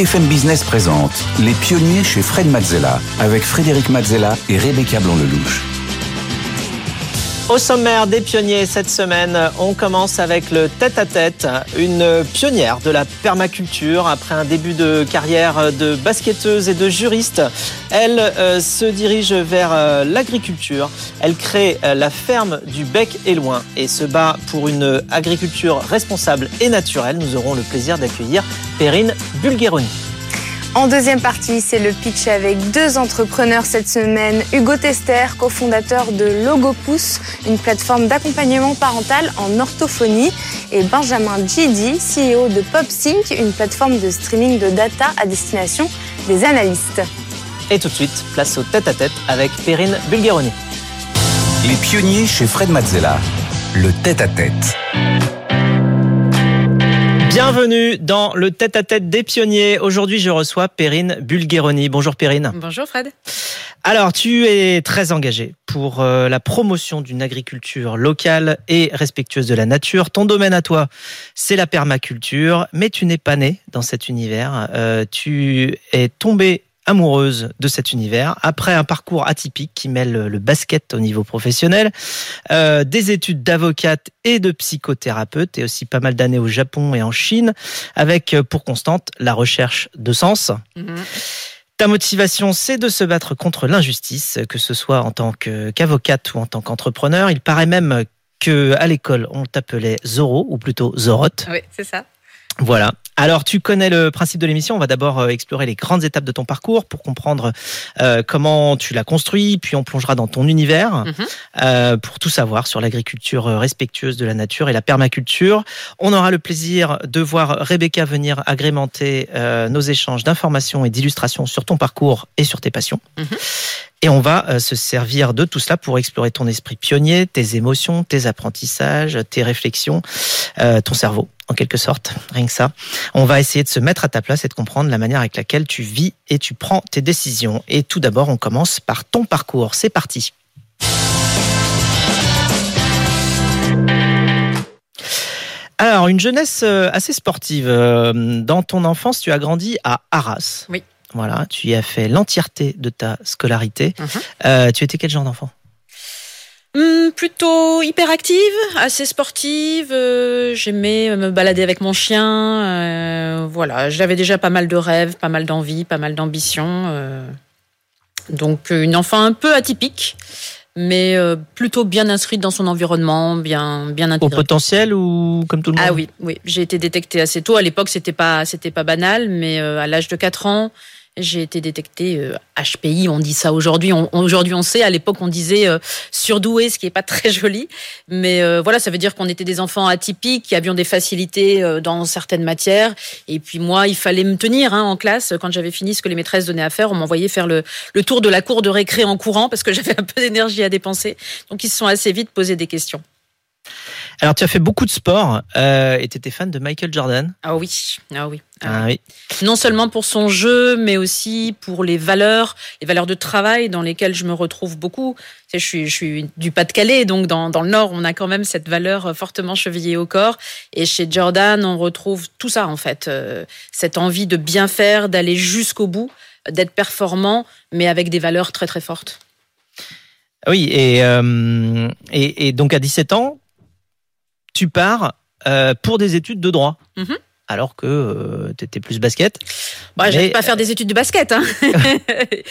BFM Business présente Les pionniers chez Fred Mazzella avec Frédéric Mazzella et Rebecca Blanc-Lelouch. Au sommaire des pionniers cette semaine, on commence avec le tête-à-tête, une pionnière de la permaculture. Après un début de carrière de basketteuse et de juriste, elle euh, se dirige vers euh, l'agriculture. Elle crée euh, la ferme du Bec et Loin et se bat pour une agriculture responsable et naturelle. Nous aurons le plaisir d'accueillir Perrine Bulgheroni. En deuxième partie, c'est le pitch avec deux entrepreneurs cette semaine. Hugo Tester, cofondateur de Logopousse, une plateforme d'accompagnement parental en orthophonie, et Benjamin Gidi, CEO de PopSync, une plateforme de streaming de data à destination des analystes. Et tout de suite, place au tête-à-tête avec Perrine Bulgheroni. Les pionniers chez Fred Mazzella. Le tête-à-tête. Bienvenue dans le tête-à-tête des pionniers. Aujourd'hui, je reçois Perrine Bulgheroni. Bonjour Perrine. Bonjour Fred. Alors, tu es très engagée pour euh, la promotion d'une agriculture locale et respectueuse de la nature. Ton domaine à toi, c'est la permaculture, mais tu n'es pas né dans cet univers. Euh, tu es tombé amoureuse de cet univers après un parcours atypique qui mêle le basket au niveau professionnel, euh, des études d'avocate et de psychothérapeute et aussi pas mal d'années au Japon et en Chine avec euh, pour constante la recherche de sens. Mhm. Ta motivation, c'est de se battre contre l'injustice, que ce soit en tant qu'avocate ou en tant qu'entrepreneur. Il paraît même que à l'école, on t'appelait Zoro, ou plutôt Zorotte. Oui, c'est ça. Voilà. Alors, tu connais le principe de l'émission. On va d'abord euh, explorer les grandes étapes de ton parcours pour comprendre euh, comment tu l'as construit, puis on plongera dans ton univers Mhm. euh, pour tout savoir sur l'agriculture euh, respectueuse de la nature et la permaculture. On aura le plaisir de voir Rebecca venir agrémenter euh, nos échanges d'informations et d'illustrations sur ton parcours et sur tes passions. Mhm. Et on va euh, se servir de tout cela pour explorer ton esprit pionnier, tes émotions, tes apprentissages, tes réflexions, euh, ton cerveau, en quelque sorte, rien que ça. On va essayer de se mettre à ta place et de comprendre la manière avec laquelle tu vis et tu prends tes décisions. Et tout d'abord, on commence par ton parcours. C'est parti. Alors, une jeunesse euh, assez sportive. Euh, Dans ton enfance, tu as grandi à Arras. Oui. Voilà, tu y as fait l'entièreté de ta scolarité. Mhm. Euh, tu étais quel genre d'enfant? Hum, plutôt hyperactive, assez sportive. euh, J'aimais me balader avec mon chien. euh, voilà, j'avais déjà pas mal de rêves, pas mal d'envies, pas mal d'ambitions. euh. donc euh, une enfant un peu atypique, mais euh, plutôt bien inscrite dans son environnement, bien bien Au intégrée. potentiel ou comme tout le monde? Ah oui, oui, j'ai été détectée assez tôt. À l'époque, c'était pas, c'était pas banal, mais euh, à l'âge de 4 ans, j'ai été détectée euh, HPI. On dit ça aujourd'hui. Aujourd'hui, on sait. À l'époque, on disait euh, surdoué, ce qui est pas très joli. Mais euh, voilà, ça veut dire qu'on était des enfants atypiques, qui avions des facilités euh, dans certaines matières. Et puis moi, il fallait me tenir hein, en classe. Quand j'avais fini ce que les maîtresses donnaient à faire, on m'envoyait faire le, le tour de la cour de récré en courant parce que j'avais un peu d'énergie à dépenser. Donc ils se sont assez vite posé des questions. Alors, tu as fait beaucoup de sport euh, et tu étais fan de Michael Jordan. Ah oui, ah oui. Ah oui. non seulement pour son jeu, mais aussi pour les valeurs, les valeurs de travail dans lesquelles je me retrouve beaucoup. Je suis, je suis du Pas-de-Calais, donc dans, dans le Nord, on a quand même cette valeur fortement chevillée au corps. Et chez Jordan, on retrouve tout ça en fait, Euh, cette envie de bien faire, d'aller jusqu'au bout, d'être performant, mais avec des valeurs très très fortes. Ah Oui, et, euh, et, et donc à 17 ans, tu pars euh, pour des études de droit. Mhm. Alors que tu étais plus basket. Bah, Mais- j'allais pas faire des études de basket. Hein.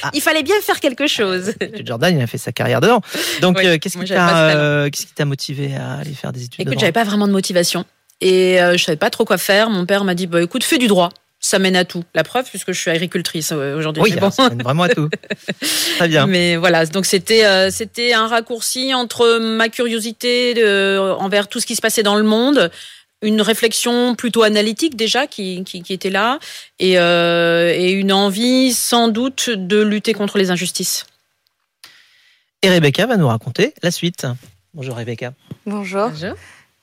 Ah. Il fallait bien faire quelque chose. Jordan, il a fait sa carrière dedans. Donc, Oui, euh, qu'est-ce qui t'a euh, motivé à aller faire des études de Écoute, j'avais pas vraiment de motivation. Et euh, je savais pas trop quoi faire. Mon père m'a dit, bah, écoute, fais du droit. Ça mène à tout. La preuve, puisque je suis agricultrice euh, aujourd'hui. Oui, bon. ça mène vraiment à tout. Très bien. Mais voilà, donc c'était euh, c'était un raccourci entre ma curiosité de- envers tout ce qui se passait dans le monde, une réflexion plutôt analytique déjà qui, qui, qui était là, et, euh, et une envie sans doute de lutter contre les injustices. Et Rebecca va nous raconter la suite. Bonjour Rebecca. Bonjour.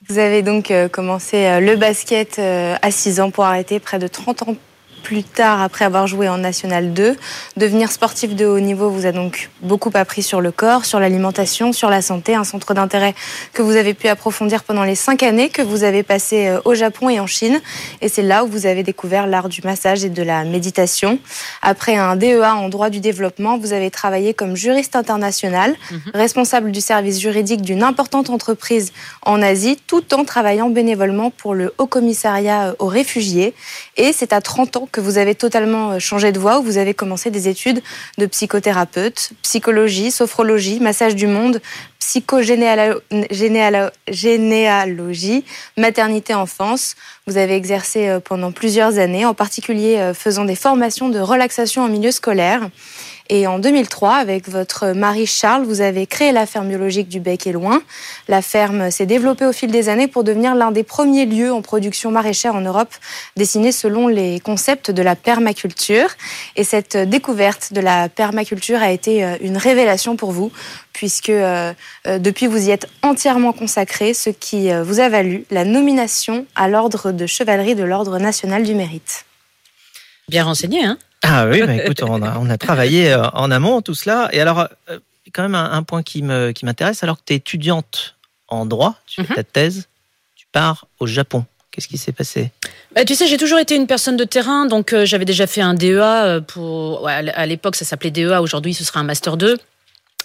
Vous avez donc euh, commencé euh, le basket euh, à 6 ans pour arrêter près de 30 ans plus tard après avoir joué en National 2. Devenir sportif de haut niveau vous a donc beaucoup appris sur le corps, sur l'alimentation, sur la santé, un centre d'intérêt que vous avez pu approfondir pendant les cinq années que vous avez passées euh, au Japon et en Chine. Et c'est là où vous avez découvert l'art du massage et de la méditation. Après un DEA en droit du développement, vous avez travaillé comme juriste international, mhm. responsable du service juridique d'une importante entreprise en Asie, tout en travaillant bénévolement pour le Haut Commissariat aux réfugiés. Et c'est à 30 ans que vous avez totalement euh, changé de voie, où vous avez commencé des études de psychothérapeute, psychologie, sophrologie, massage du monde, psychogénéalogie, maternité-enfance. Vous avez exercé euh, pendant plusieurs années, en particulier euh, faisant des formations de relaxation en milieu scolaire. Et en 2003, avec votre mari Charles, vous avez créé la ferme biologique du Bec et Loin. La ferme s'est développée au fil des années pour devenir l'un des premiers lieux en production maraîchère en Europe, dessiné selon les concepts de la permaculture. Et cette découverte de la permaculture a été euh, une révélation pour vous, puisque euh, euh, depuis vous y êtes entièrement consacré, ce qui vous a valu la nomination à l'ordre de chevalerie de l'ordre national du mérite. Bien renseigné, hein? Ah oui, bah, écoute, on a, travaillé euh, en amont tout cela. Et alors, euh, quand même un, point qui m'intéresse, alors que tu es étudiante en droit, tu fais mhm. ta thèse, tu pars au Japon. Qu'est-ce qui s'est passé? Bah, Tu sais, j'ai toujours été une personne de terrain, donc euh, j'avais déjà fait un DEA pour. à l'époque, ça s'appelait DEA. Aujourd'hui, ce sera un master 2.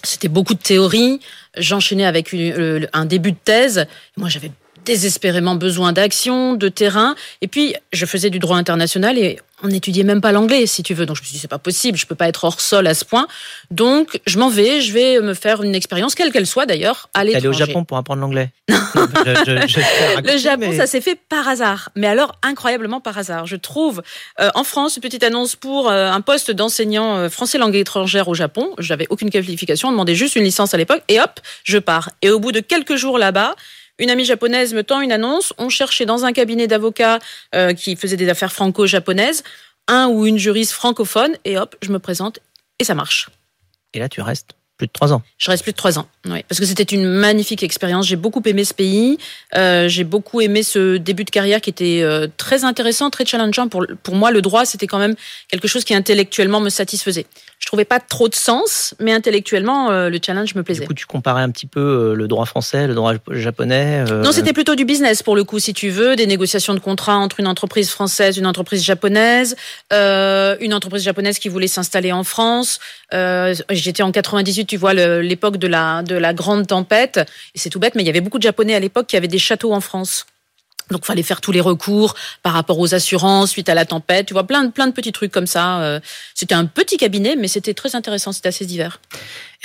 C'était beaucoup de théorie. J'enchaînais avec un début de thèse. Moi, j'avais désespérément besoin d'action, de terrain. Et puis, je faisais du droit international et on n'étudiait même pas l'anglais, si tu veux. Donc je me suis dit, c'est pas possible, je peux pas être hors sol à ce point. Donc je m'en vais, je vais me faire une expérience, quelle qu'elle soit d'ailleurs, à l'étranger. Aller au Japon pour apprendre l'anglais Le Japon, ça s'est fait par hasard. Mais alors, incroyablement par hasard. Je trouve euh, en France une petite annonce pour euh, un poste d'enseignant euh, français langue étrangère au Japon. J'avais aucune qualification, on demandait juste une licence à l'époque. Et hop, je pars. Et au bout de quelques jours là-bas, une amie japonaise me tend une annonce. On cherchait dans un cabinet d'avocats euh, qui faisait des affaires franco-japonaises un ou une juriste francophone et hop, je me présente et ça marche. Et là, tu restes plus de trois ans. Je reste plus de trois ans, oui, parce que c'était une magnifique expérience. J'ai beaucoup aimé ce pays. Euh, j'ai beaucoup aimé ce début de carrière qui était euh, très intéressant, très challengeant. Pour, pour moi, le droit, c'était quand même quelque chose qui intellectuellement me satisfaisait. Je trouvais pas trop de sens, mais intellectuellement, euh, le challenge me plaisait. Du coup, tu comparais un petit peu le droit français, le droit japonais Non, c'était plutôt du business pour le coup, si tu veux, des négociations de contrats entre une entreprise française, une entreprise japonaise, une entreprise japonaise qui voulait s'installer en France. J'étais en 98 tu vois l'époque de la, de la grande tempête. Et c'est tout bête, mais il y avait beaucoup de Japonais à l'époque qui avaient des châteaux en France. Donc, fallait faire tous les recours par rapport aux assurances suite à la tempête. Tu vois, plein de, plein de petits trucs comme ça. Euh. C'était un petit cabinet, mais c'était très intéressant. C'était assez divers.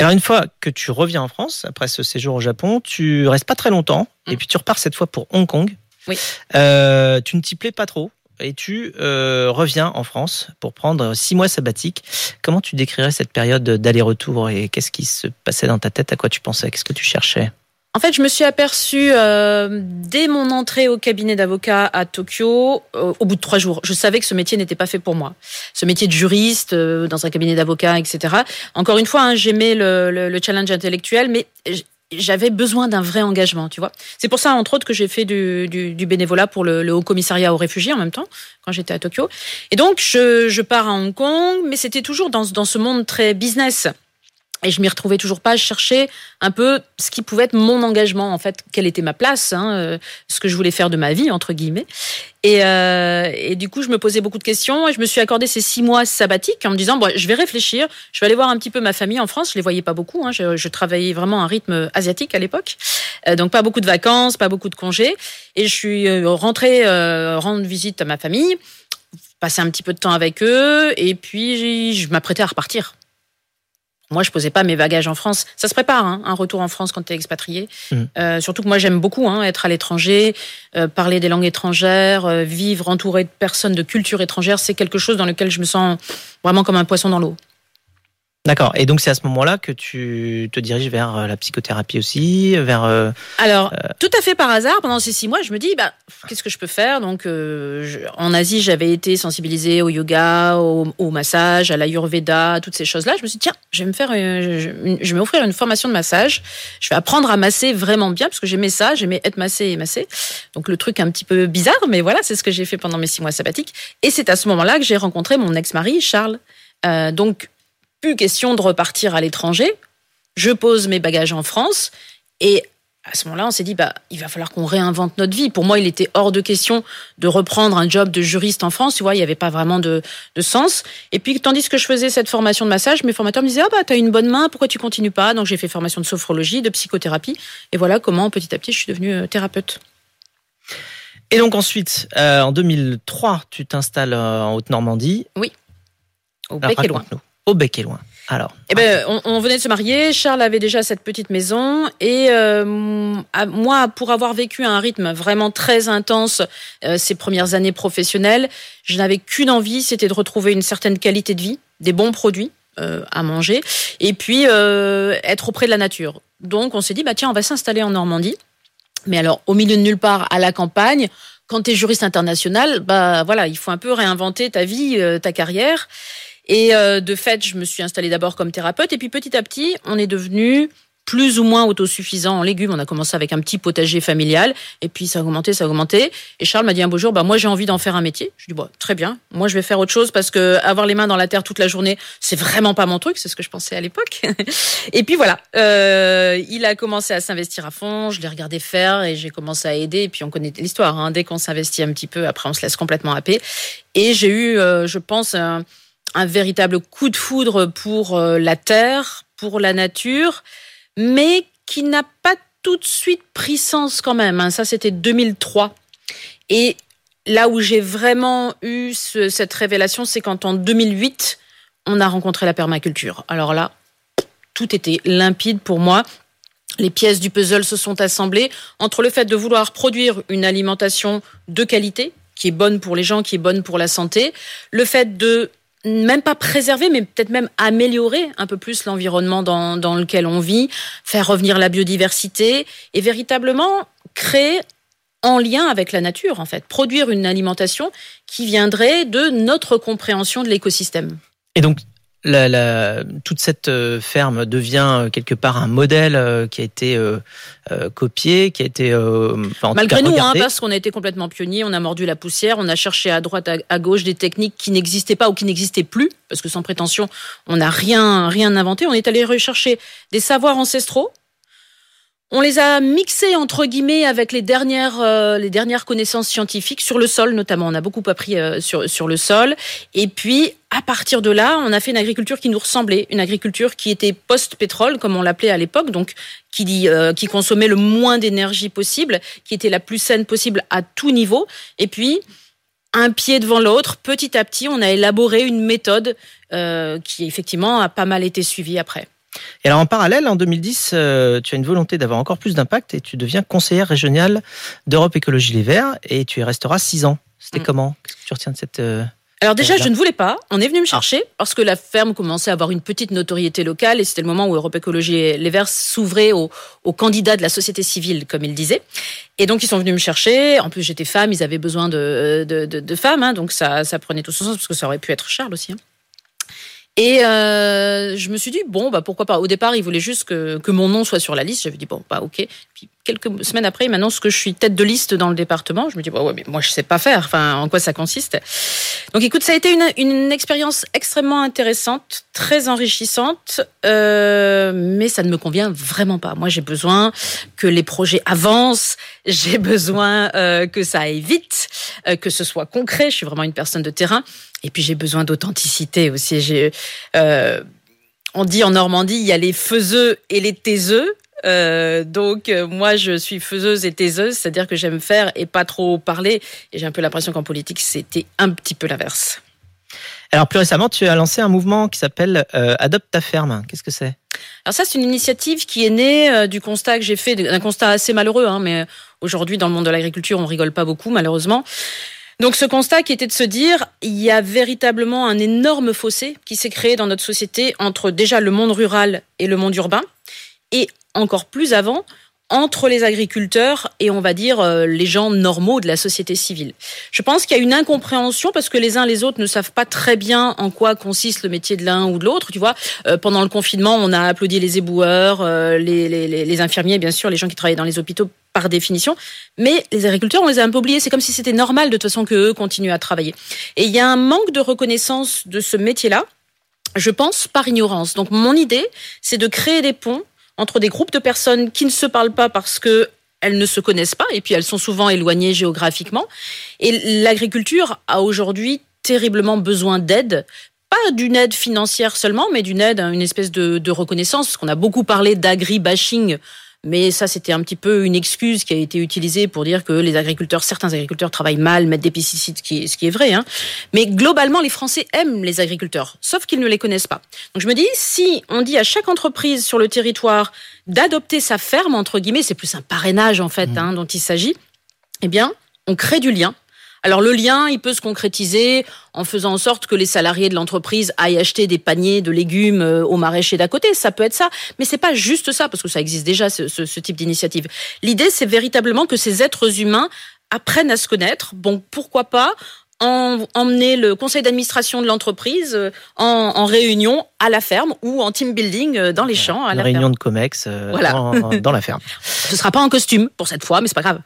alors, une fois que tu reviens en France, après ce séjour au Japon, tu restes pas très longtemps. Et mm. puis, tu repars cette fois pour Hong Kong. Oui. Euh, tu ne t'y plais pas trop? Et tu euh, reviens en France pour prendre six mois sabbatiques? Comment tu décrirais cette période d'aller-retour et qu'est-ce qui se passait dans ta tête? À quoi tu pensais? Qu'est-ce que tu cherchais? En fait, je me suis aperçue euh, dès mon entrée au cabinet d'avocat à Tokyo, euh, au bout de trois jours, je savais que ce métier n'était pas fait pour moi. Ce métier de juriste dans un cabinet d'avocat, etc. Encore une fois, hein, j'aimais le, le, challenge intellectuel, mais j'avais besoin d'un vrai engagement, tu vois. C'est pour ça, entre autres, que j'ai fait du, du, du, bénévolat pour le, le, Haut Commissariat aux réfugiés en même temps, quand j'étais à Tokyo. Et donc, je, je pars à Hong Kong, mais c'était toujours dans, dans ce monde très business. Et je m'y retrouvais toujours pas. Je cherchais un peu ce qui pouvait être mon engagement, en fait, quelle était ma place, hein, euh, ce que je voulais faire de ma vie, entre guillemets. Et, euh, et, du coup, je me posais beaucoup de questions et je me suis accordé ces six mois sabbatiques en me disant, bon, je vais réfléchir, je vais aller voir un petit peu ma famille en France. Je les voyais pas beaucoup. Hein, je, je, travaillais vraiment à un rythme asiatique à l'époque, euh, donc pas beaucoup de vacances, pas beaucoup de congés. Et je suis euh, rentrée euh, rendre visite à ma famille, passer un petit peu de temps avec eux, et puis je m'apprêtais à repartir. Moi, je posais pas mes bagages en France. Ça se prépare, hein, un retour en France quand tu es expatrié. Mmh. Euh, surtout que moi, j'aime beaucoup hein, être à l'étranger, euh, parler des langues étrangères, euh, vivre entouré de personnes de culture étrangère. C'est quelque chose dans lequel je me sens vraiment comme un poisson dans l'eau. D'accord. Et donc c'est à ce moment-là que tu te diriges vers euh, la psychothérapie aussi, vers. Euh, Alors euh, tout à fait par hasard, pendant ces six mois, je me dis bah qu'est-ce que je peux faire? Donc en Asie, j'avais été sensibilisée au yoga, au, massage, à l'ayurveda, toutes ces choses-là. Je me suis dit tiens, je vais me faire, je, vais m'offrir une formation de massage. Je vais apprendre à masser vraiment bien parce que j'aimais ça, j'aimais être massé et masser. Donc le truc un petit peu bizarre, mais voilà, c'est ce que j'ai fait pendant mes six mois sabbatiques. Et c'est à ce moment-là que j'ai rencontré mon ex-mari Charles. donc plus question de repartir à l'étranger. Je pose mes bagages en France et à ce moment-là, on s'est dit, bah, il va falloir qu'on réinvente notre vie. Pour moi, il était hors de question de reprendre un job de juriste en France. Tu vois, il n'y avait pas vraiment de, sens. Et puis, tandis que je faisais cette formation de massage, mes formateurs me disaient, ah, bah, t'as une bonne main, pourquoi tu continues pas? Donc, j'ai fait formation de sophrologie, de psychothérapie. Et voilà comment, petit à petit, je suis devenue euh, thérapeute. Et donc, ensuite, euh, en 2003, tu t'installes euh, en Haute-Normandie. Oui. Au bec et loin au bec et loin. Alors, eh ben, on, venait de se marier. Charles avait déjà cette petite maison et euh, moi, pour avoir vécu un rythme vraiment très intense euh, ces premières années professionnelles, je n'avais qu'une envie, c'était de retrouver une certaine qualité de vie, des bons produits euh, à manger et puis être auprès de la nature. Donc, on s'est dit bah tiens, on va s'installer en Normandie. Mais alors, au milieu de nulle part, à la campagne, quand tu es juriste international, bah voilà, il faut un peu réinventer ta vie, ta carrière. Et euh, de fait, je me suis installée d'abord comme thérapeute. Et puis petit à petit, on est devenu plus ou moins autosuffisant en légumes. On a commencé avec un petit potager familial, et puis ça a augmenté, ça a augmenté. Et Charles m'a dit un beau jour, bah moi j'ai envie d'en faire un métier. Je lui dis bon, très bien. Moi je vais faire autre chose parce que avoir les mains dans la terre toute la journée, c'est vraiment pas mon truc. C'est ce que je pensais à l'époque. et puis voilà, euh, il a commencé à s'investir à fond. Je l'ai regardé faire et j'ai commencé à aider. Et puis on connaît l'histoire. Hein. Dès qu'on s'investit un petit peu, après on se laisse complètement happer. Et j'ai eu, euh, je pense. Un véritable coup de foudre pour euh, la terre, pour la nature, mais qui n'a pas tout de suite pris sens quand même. Hein. Ça, c'était 2003. Et là où j'ai vraiment eu cette révélation, c'est quand en 2008, on a rencontré la permaculture. Alors là, tout était limpide pour moi. Les pièces du puzzle se sont assemblées entre le fait de vouloir produire une alimentation de qualité, qui est bonne pour les gens, qui est bonne pour la santé, le fait de même pas préserver, mais peut-être même améliorer un peu plus l'environnement dans, dans lequel on vit, faire revenir la biodiversité et véritablement créer en lien avec la nature, en fait, produire une alimentation qui viendrait de notre compréhension de l'écosystème. Et donc, la, toute cette euh, ferme devient euh, quelque part un modèle euh, qui a été copié, qui a été malgré nous, hein, parce qu'on a été complètement pionniers, on a mordu la poussière, on a cherché à droite, à, gauche des techniques qui n'existaient pas ou qui n'existaient plus, parce que sans prétention, on n'a rien rien inventé. On est allé rechercher des savoirs ancestraux on les a mixés entre guillemets avec les dernières euh, les dernières connaissances scientifiques sur le sol notamment. On a beaucoup appris euh, sur sur le sol et puis à partir de là, on a fait une agriculture qui nous ressemblait, une agriculture qui était post-pétrole comme on l'appelait à l'époque, donc qui dit euh, qui consommait le moins d'énergie possible, qui était la plus saine possible à tout niveau et puis un pied devant l'autre, petit à petit, on a élaboré une méthode qui effectivement a pas mal été suivie après. Et alors en parallèle, en 2010, euh, tu as une volonté d'avoir encore plus d'impact et tu deviens conseillère régionale d'Europe Écologie Les Verts et tu y resteras six ans. C'était mm. comment Qu'est-ce que tu retiens de cette... Euh, alors déjà, je ne voulais pas. On est venu me chercher parce que la ferme commençait à avoir une petite notoriété locale et c'était le moment où Europe Écologie Les Verts s'ouvrait aux, candidats de la société civile, comme ils disaient. Et donc ils sont venus me chercher. En plus, j'étais femme, ils avaient besoin de, de, femmes, hein. donc ça, ça prenait tout son sens parce que ça aurait pu être Charles aussi. Hein. Et euh, je me suis dit, bon, bah, pourquoi pas. Au départ, il voulait juste que, que mon nom soit sur la liste. J'avais dit, bon, bah, ok. Puis quelques semaines après, il m'annonce que je suis tête de liste dans le département. Je me dis, bah, ouais, mais moi, je sais pas faire. Enfin, en quoi ça consiste? Donc, écoute, ça a été une, une expérience extrêmement intéressante, très enrichissante, euh, mais ça ne me convient vraiment pas. Moi, j'ai besoin que les projets avancent. J'ai besoin euh, que ça aille vite, euh, que ce soit concret. Je suis vraiment une personne de terrain. Et puis j'ai besoin d'authenticité aussi. J'ai, euh, on dit en Normandie, il y a les faiseux et les taiseux. Euh, donc euh, moi je suis faiseuse et taiseuse, c'est-à-dire que j'aime faire et pas trop parler. Et j'ai un peu l'impression qu'en politique c'était un petit peu l'inverse. Alors plus récemment, tu as lancé un mouvement qui s'appelle Adopte ta ferme. Qu'est-ce que c'est? Alors ça, c'est une initiative qui est née du constat que j'ai fait, d'un constat assez malheureux, hein, mais aujourd'hui dans le monde de l'agriculture, on rigole pas beaucoup malheureusement. Donc ce constat qui était de se dire, il y a véritablement un énorme fossé qui s'est créé dans notre société entre déjà le monde rural et le monde urbain, et encore plus avant, entre les agriculteurs et on va dire euh, les gens normaux de la société civile. Je pense qu'il y a une incompréhension parce que les uns les autres ne savent pas très bien en quoi consiste le métier de l'un ou de l'autre. Tu vois, euh, pendant le confinement, on a applaudi les éboueurs, euh, les, les, les, infirmiers, bien sûr, les gens qui travaillaient dans les hôpitaux par définition, mais les agriculteurs, on les a un peu oubliés. C'est comme si c'était normal de toute façon qu'eux continuent à travailler. Et il y a un manque de reconnaissance de ce métier-là, je pense, par ignorance. Donc mon idée, c'est de créer des ponts entre des groupes de personnes qui ne se parlent pas parce que elles ne se connaissent pas et puis elles sont souvent éloignées géographiquement. Et l'agriculture a aujourd'hui terriblement besoin d'aide pas d'une aide financière seulement, mais d'une aide, une espèce de, de reconnaissance, parce qu'on a beaucoup parlé d'agri-bashing mais ça, c'était un petit peu une excuse qui a été utilisée pour dire que les agriculteurs, certains agriculteurs travaillent mal, mettent des pesticides, ce qui est, ce qui est vrai. Hein. Mais globalement, les Français aiment les agriculteurs, sauf qu'ils ne les connaissent pas. Donc je me dis, si on dit à chaque entreprise sur le territoire d'adopter sa ferme, entre guillemets, c'est plus un parrainage en fait mmh. hein, dont il s'agit, eh bien, on crée du lien alors le lien, il peut se concrétiser en faisant en sorte que les salariés de l'entreprise aillent acheter des paniers de légumes euh, au maraîcher d'à côté. Ça peut être ça, mais c'est pas juste ça parce que ça existe déjà ce, ce type d'initiative. L'idée, c'est véritablement que ces êtres humains apprennent à se connaître. Bon, pourquoi pas emmener le conseil d'administration de l'entreprise euh, en, réunion à la ferme ou en team building euh, dans les champs. À la réunion de Comex euh, dans la ferme. Ce sera pas en costume pour cette fois, mais c'est pas grave.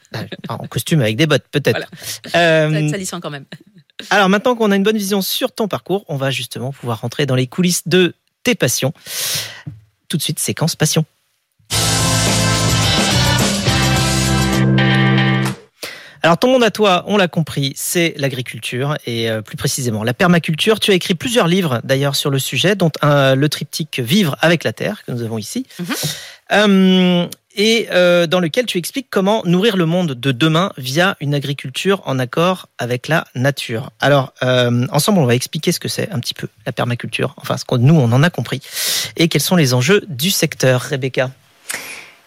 En costume avec des bottes, peut-être. Voilà. salissant quand même. Alors maintenant qu'on a une bonne vision sur ton parcours, on va justement pouvoir rentrer dans les coulisses de tes passions. Tout de suite, séquence passion. Alors ton monde à toi, on l'a compris, c'est l'agriculture et euh, plus précisément la permaculture. Tu as écrit plusieurs livres d'ailleurs sur le sujet, dont un, le triptyque Vivre avec la terre que nous avons ici. Mhm. Euh, et euh, dans lequel tu expliques comment nourrir le monde de demain via une agriculture en accord avec la nature. Alors, ensemble, on va expliquer ce que c'est un petit peu la permaculture, enfin ce que nous, on en a compris, et quels sont les enjeux du secteur. Rebecca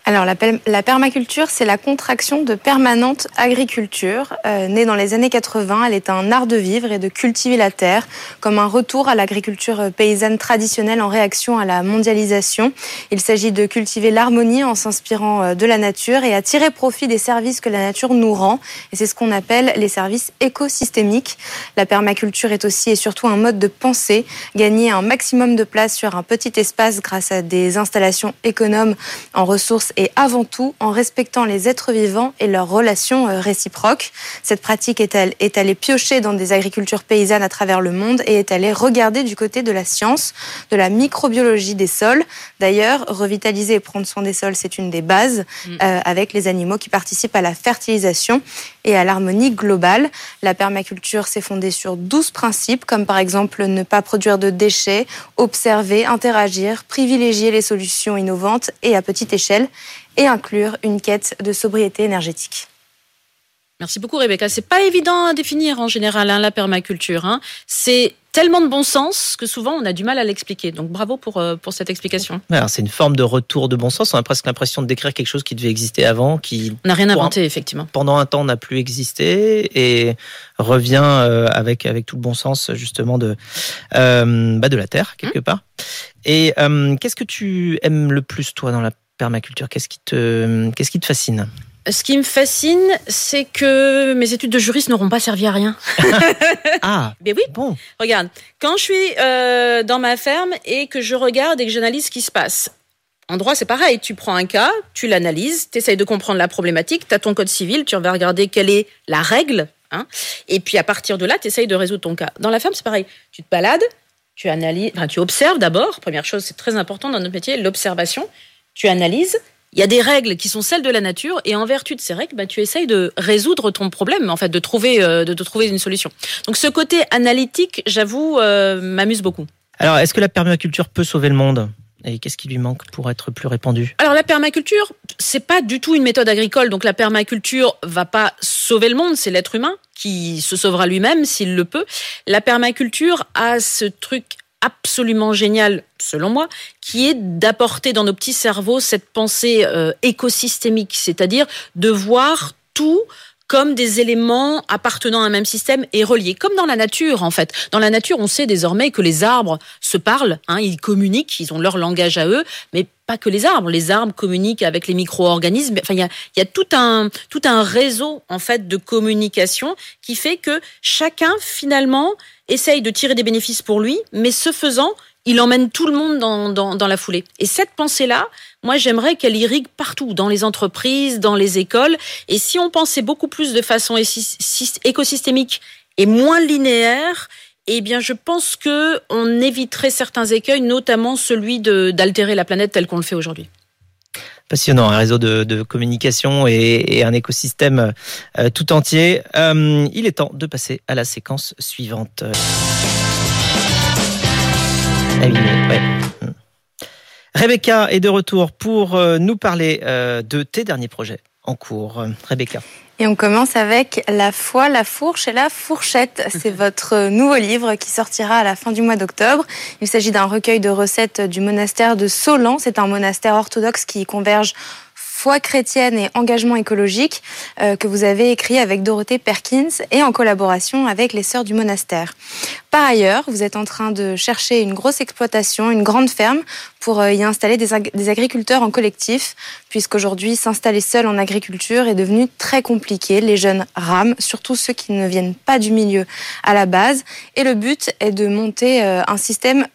alors la, permaculture, c'est la contraction de permanente agriculture. Euh, née dans les années 80, elle est un art de vivre et de cultiver la terre, comme un retour à l'agriculture paysanne traditionnelle en réaction à la mondialisation. Il s'agit de cultiver l'harmonie en s'inspirant euh, de la nature et à tirer profit des services que la nature nous rend. Et c'est ce qu'on appelle les services écosystémiques. La permaculture est aussi et surtout un mode de pensée, gagner un maximum de place sur un petit espace grâce à des installations économes en ressources et avant tout en respectant les êtres vivants et leurs relations euh, réciproques. Cette pratique est, est allée piocher dans des agricultures paysannes à travers le monde et est allée regarder du côté de la science, de la microbiologie des sols. D'ailleurs, revitaliser et prendre soin des sols, c'est une des bases mm. euh, avec les animaux qui participent à la fertilisation et à l'harmonie globale. La permaculture s'est fondée sur 12 principes, comme par exemple ne pas produire de déchets, observer, interagir, privilégier les solutions innovantes et à petite échelle, et inclure une quête de sobriété énergétique. Merci beaucoup Rebecca. C'est pas évident à définir en général hein, la permaculture. Hein. C'est tellement de bon sens que souvent on a du mal à l'expliquer. Donc bravo pour, euh, pour cette explication. C'est une forme de retour de bon sens. On a presque l'impression de décrire quelque chose qui devait exister avant, qui on n'a rien inventé effectivement. Pendant un temps n'a plus existé et revient euh, avec avec tout le bon sens justement de euh, bah de la terre quelque mmh. part. Et qu'est-ce que tu aimes le plus toi dans la permaculture Qu'est-ce qui te qu'est-ce qui te fascine? Ce qui me fascine, c'est que mes études de juriste n'auront pas servi à rien. ah, mais oui. Bon. Regarde, quand je suis euh, dans ma ferme et que je regarde et que j'analyse ce qui se passe, en droit, c'est pareil. Tu prends un cas, tu l'analyses, tu essayes de comprendre la problématique, tu as ton code civil, tu vas regarder quelle est la règle, hein, et puis à partir de là, tu essayes de résoudre ton cas. Dans la ferme, c'est pareil. Tu te balades, tu analyses, enfin, tu observes d'abord. Première chose, c'est très important dans notre métier, l'observation. Tu analyses, il y a des règles qui sont celles de la nature et en vertu de ces règles, bah, tu essayes de résoudre ton problème, en fait, de trouver, euh, de, trouver une solution. Donc ce côté analytique, j'avoue, euh, m'amuse beaucoup. Alors, est-ce que la permaculture peut sauver le monde? Et qu'est-ce qui lui manque pour être plus répandu? Alors la permaculture, c'est pas du tout une méthode agricole. Donc la permaculture va pas sauver le monde, c'est l'être humain qui se sauvera lui-même s'il le peut. La permaculture a ce truc absolument génial, selon moi, qui est d'apporter dans nos petits cerveaux cette pensée euh, écosystémique, c'est-à-dire de voir tout comme des éléments appartenant à un même système et reliés, comme dans la nature en fait. Dans la nature, on sait désormais que les arbres se parlent, hein, ils communiquent, ils ont leur langage à eux, mais pas que les arbres. Les arbres communiquent avec les micro-organismes. Enfin, il y a, y a tout un tout un réseau en fait de communication qui fait que chacun finalement essaye de tirer des bénéfices pour lui, mais ce faisant, il emmène tout le monde dans, la foulée. Et cette pensée-là, moi, j'aimerais qu'elle irrigue partout, dans les entreprises, dans les écoles. Et si on pensait beaucoup plus de façon écosystémique et moins linéaire, eh bien, je pense que on éviterait certains écueils, notamment celui d'altérer la planète telle qu'on le fait aujourd'hui passionnant, un réseau de, communication et, et, un écosystème euh, tout entier. Euh, il est temps de passer à la séquence suivante. Rebecca est de retour pour euh, nous parler euh, de tes derniers projets en cours. Rebecca. Et on commence avec La foi, la fourche et la fourchette. C'est votre nouveau livre qui sortira à la fin du mois d'octobre. Il s'agit d'un recueil de recettes du monastère de Solan. C'est un monastère orthodoxe qui converge foi chrétienne et engagement écologique euh, que vous avez écrit avec Dorothée Perkins et en collaboration avec les sœurs du monastère. Par ailleurs, vous êtes en train de chercher une grosse exploitation, une grande ferme pour euh, y installer des, des agriculteurs en collectif, puisqu'aujourd'hui s'installer seul en agriculture est devenu très compliqué. Les jeunes rament, surtout ceux qui ne viennent pas du milieu à la base, et le but est de monter euh, un système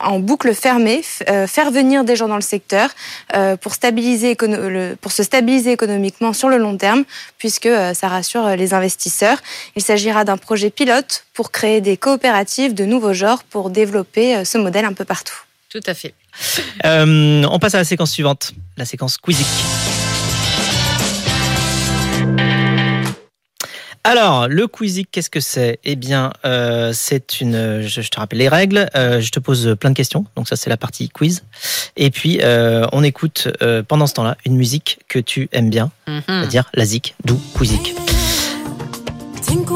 en boucle fermée, euh, faire venir des gens dans le secteur euh, pour se stabiliser économiquement sur le long terme, puisque ça rassure les investisseurs. Il s'agira d'un projet pilote pour créer des coopératives de nouveaux genres pour développer ce modèle un peu partout. Tout à fait. on passe à la séquence suivante, la séquence Quizic. Alors, le Quizic, qu'est-ce que c'est? Eh bien, euh, c'est une. Je, te rappelle les règles. Euh, je te pose plein de questions. Donc ça, c'est la partie quiz. Et puis, euh, on écoute pendant ce temps-là une musique que tu aimes bien, mhm. c'est-à-dire la zik, d'où Quizic.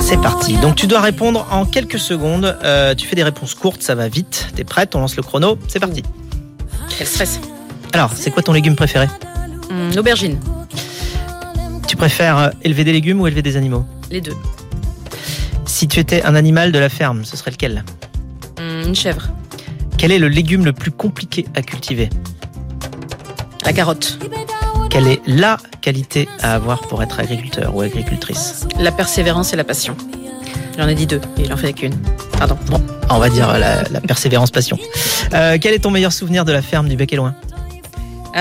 C'est parti. Donc tu dois répondre en quelques secondes. tu fais des réponses courtes, ça va vite. T'es prête On lance le chrono. C'est parti. Quel stress. Alors, c'est quoi ton légume préféré? L'aubergine. Tu préfères élever des légumes ou élever des animaux les deux. Si tu étais un animal de la ferme, ce serait lequel hmm, Une chèvre. Quel est le légume le plus compliqué à cultiver La carotte. Quelle est la qualité à avoir pour être agriculteur ou agricultrice La persévérance et la passion. J'en ai dit deux, et il en fait qu'une. Pardon. Bon, on va dire la, persévérance passion. Euh, quel est ton meilleur souvenir de la ferme du Bec et Loin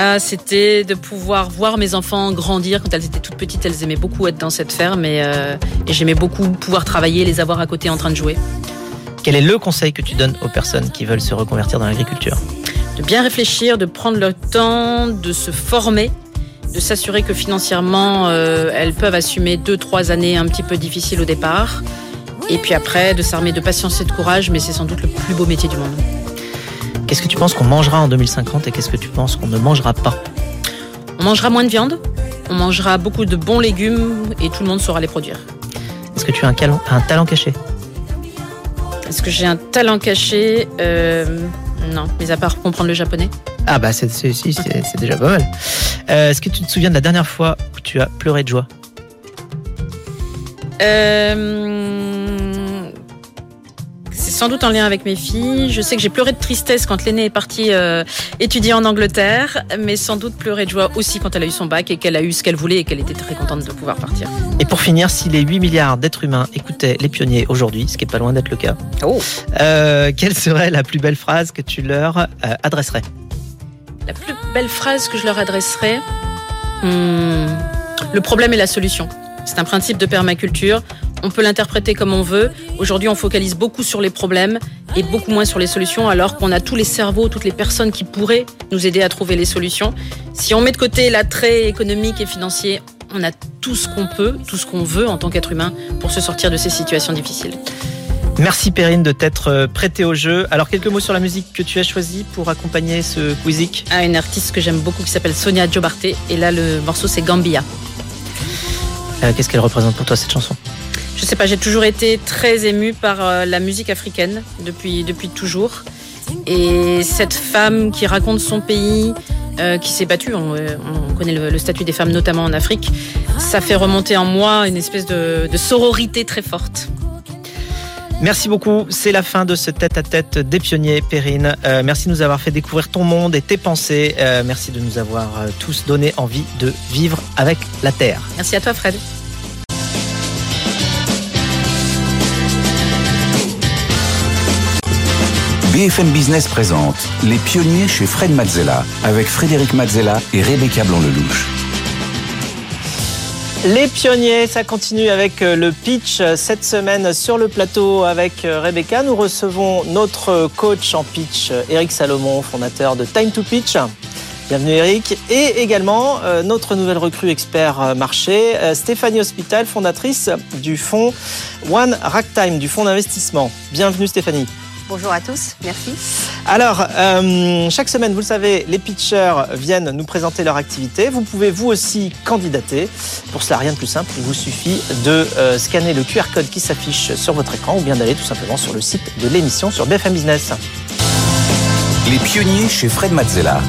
ah, c'était de pouvoir voir mes enfants grandir. Quand elles étaient toutes petites, elles aimaient beaucoup être dans cette ferme et, euh, et j'aimais beaucoup pouvoir travailler, les avoir à côté en train de jouer. Quel est le conseil que tu donnes aux personnes qui veulent se reconvertir dans l'agriculture? De bien réfléchir, de prendre le temps, de se former, de s'assurer que financièrement, euh, elles peuvent assumer deux, trois années un petit peu difficiles au départ. Et puis après, de s'armer de patience et de courage, mais c'est sans doute le plus beau métier du monde. Qu'est-ce que tu penses qu'on mangera en 2050 et qu'est-ce que tu penses qu'on ne mangera pas? On mangera moins de viande, on mangera beaucoup de bons légumes et tout le monde saura les produire. Est-ce que tu as un, un talent caché? Est-ce que j'ai un talent caché? Euh, Non, mais à part comprendre le japonais. Ah bah c'est déjà pas mal. Euh, est-ce que tu te souviens de la dernière fois où tu as pleuré de joie? Euh, sans doute en lien avec mes filles. Je sais que j'ai pleuré de tristesse quand l'aînée est partie euh, étudier en Angleterre, mais sans doute pleuré de joie aussi quand elle a eu son bac et qu'elle a eu ce qu'elle voulait et qu'elle était très contente de pouvoir partir. Et pour finir, si les 8 milliards d'êtres humains écoutaient les pionniers aujourd'hui, ce qui est pas loin d'être le cas, oh. euh, quelle serait la plus belle phrase que tu leur euh, adresserais? La plus belle phrase que je leur adresserais hmm, Le problème est la solution. C'est un principe de permaculture on peut l'interpréter comme on veut. Aujourd'hui, on focalise beaucoup sur les problèmes et beaucoup moins sur les solutions, alors qu'on a tous les cerveaux, toutes les personnes qui pourraient nous aider à trouver les solutions. Si on met de côté l'attrait économique et financier, on a tout ce qu'on peut, tout ce qu'on veut en tant qu'être humain pour se sortir de ces situations difficiles. Merci Perrine de t'être euh, prêtée au jeu. Alors quelques mots sur la musique que tu as choisie pour accompagner ce quizic. Ah, une artiste que j'aime beaucoup qui s'appelle Sonia Jobarte et là le morceau c'est Gambia. Euh, qu'est-ce qu'elle représente pour toi cette chanson? Je sais pas, j'ai toujours été très émue par euh, la musique africaine depuis, depuis toujours. Et cette femme qui raconte son pays qui s'est battue. On, connaît le, statut des femmes, notamment en Afrique. Ça fait remonter en moi une espèce de sororité très forte. Merci beaucoup. C'est la fin de ce tête-à-tête des pionniers, Perrine. Euh, merci de nous avoir fait découvrir ton monde et tes pensées. Euh, merci de nous avoir euh, tous donné envie de vivre avec la Terre. Merci à toi, Fred. BFM Business présente Les pionniers chez Fred Mazzella avec Frédéric Mazzella et Rebecca Blanc-Lelouch. Les pionniers, ça continue avec euh, le pitch. Cette semaine sur le plateau avec euh, Rebecca, nous recevons notre coach en pitch, Eric Salomon, fondateur de Time to Pitch. Bienvenue Eric. Et également euh, notre nouvelle recrue expert marché, Stéphanie Hospital, fondatrice du fonds One Racktime, du fonds d'investissement. Bienvenue Stéphanie. Bonjour à tous, merci. Alors, euh, chaque semaine, vous le savez, les pitchers viennent nous présenter leur activité. Vous pouvez vous aussi candidater. Pour cela, rien de plus simple, il vous suffit de euh, scanner le QR code qui s'affiche sur votre écran ou bien d'aller tout simplement sur le site de l'émission sur BFM Business. Les pionniers chez Fred Mazzella.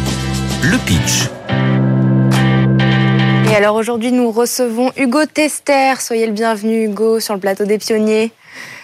Le pitch. Et alors aujourd'hui, nous recevons Hugo Tester. Soyez le bienvenu, Hugo, sur le plateau des pionniers.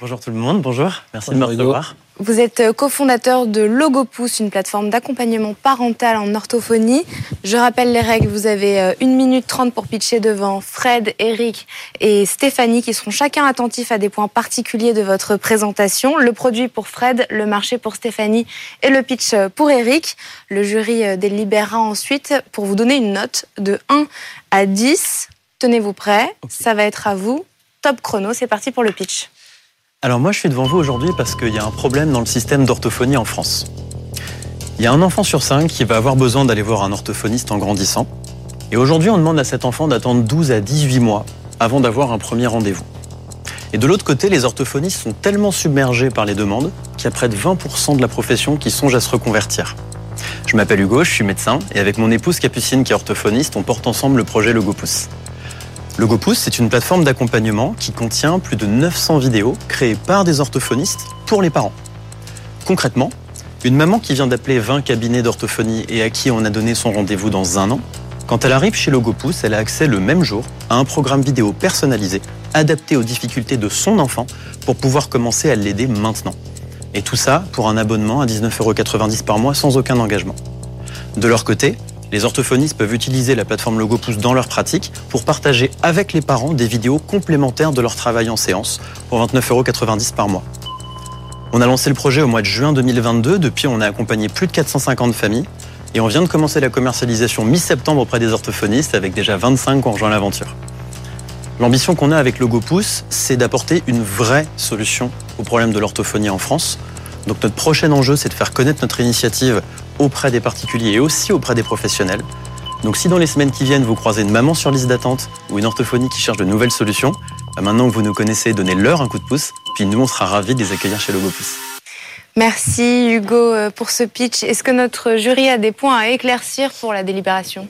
Bonjour tout le monde, bonjour. Merci de me recevoir. Vous êtes euh, cofondateur de Logopousse, une plateforme d'accompagnement parental en orthophonie. Je rappelle les règles, vous avez 1 euh, minute 30 pour pitcher devant Fred, Eric et Stéphanie qui seront chacun attentifs à des points particuliers de votre présentation. Le produit pour Fred, le marché pour Stéphanie et le pitch pour Eric. Le jury euh, délibérera ensuite pour vous donner une note de 1 à 10. Tenez-vous prêts, ça va être à vous. Top chrono, c'est parti pour le pitch. Alors moi je suis devant vous aujourd'hui parce qu'il y a un problème dans le système d'orthophonie en France. Il y a un enfant sur cinq qui va avoir besoin d'aller voir un orthophoniste en grandissant. Et aujourd'hui on demande à cet enfant d'attendre 12 à 18 mois avant d'avoir un premier rendez-vous. Et de l'autre côté, les orthophonistes sont tellement submergés par les demandes qu'il y a près de 20% de la profession qui songe à se reconvertir. Je m'appelle Hugo, je suis médecin et avec mon épouse Capucine qui est orthophoniste, on porte ensemble le projet Logopousse. Logopousse, c'est une plateforme d'accompagnement qui contient plus de 900 vidéos créées par des orthophonistes pour les parents. Concrètement, une maman qui vient d'appeler 20 cabinets d'orthophonie et à qui on a donné son rendez-vous dans un an, quand elle arrive chez Logopousse, elle a accès le même jour à un programme vidéo personnalisé, adapté aux difficultés de son enfant pour pouvoir commencer à l'aider maintenant. Et tout ça pour un abonnement à 19,90€ par mois sans aucun engagement. De leur côté, les orthophonistes peuvent utiliser la plateforme Logopousse dans leur pratique pour partager avec les parents des vidéos complémentaires de leur travail en séance pour 29,90€ par mois. On a lancé le projet au mois de juin 2022. Depuis, on a accompagné plus de 450 familles et on vient de commencer la commercialisation mi-septembre auprès des orthophonistes avec déjà 25 qui ont rejoint l'aventure. L'ambition qu'on a avec Logopousse, c'est d'apporter une vraie solution au problème de l'orthophonie en France. Donc notre prochain enjeu, c'est de faire connaître notre initiative auprès des particuliers et aussi auprès des professionnels. Donc si dans les semaines qui viennent, vous croisez une maman sur liste d'attente ou une orthophonie qui cherche de nouvelles solutions, bah, maintenant que vous nous connaissez, donnez-leur un coup de pouce, puis nous, on sera ravis de les accueillir chez Logopousse. Merci Hugo euh, pour ce pitch. Est-ce que notre jury a des points à éclaircir pour la délibération?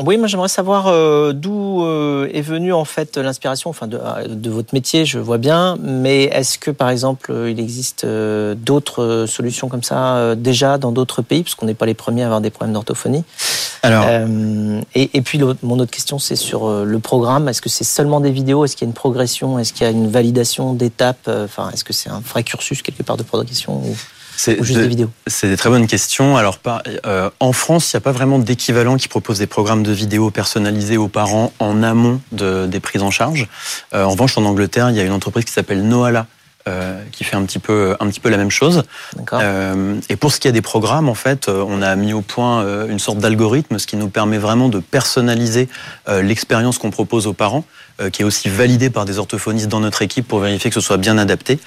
Oui, moi j'aimerais savoir euh, d'où euh, est venue en fait l'inspiration, enfin de, de, votre métier, je vois bien, mais est-ce que par exemple il existe d'autres solutions comme ça déjà dans d'autres pays, parce qu'on n'est pas les premiers à avoir des problèmes d'orthophonie. Alors, et, et, puis mon autre question, c'est sur le programme. Est-ce que c'est seulement des vidéos? Est-ce qu'il y a une progression? Est-ce qu'il y a une validation d'étapes? Enfin, est-ce que c'est un vrai cursus quelque part de progression c'est des vidéos? C'est des très bonnes questions. Alors, euh, en France, il n'y a pas vraiment d'équivalent qui propose des programmes de vidéos personnalisés aux parents en amont des prises en charge. Euh, en revanche, en Angleterre, il y a une entreprise qui s'appelle Noala euh, qui fait un petit peu un petit peu la même chose. Euh, et pour ce qui est des programmes, en fait, euh, on a mis au point une sorte d'algorithme, ce qui nous permet vraiment de personnaliser l'expérience qu'on propose aux parents, qui est aussi validée par des orthophonistes dans notre équipe pour vérifier que ce soit bien adapté.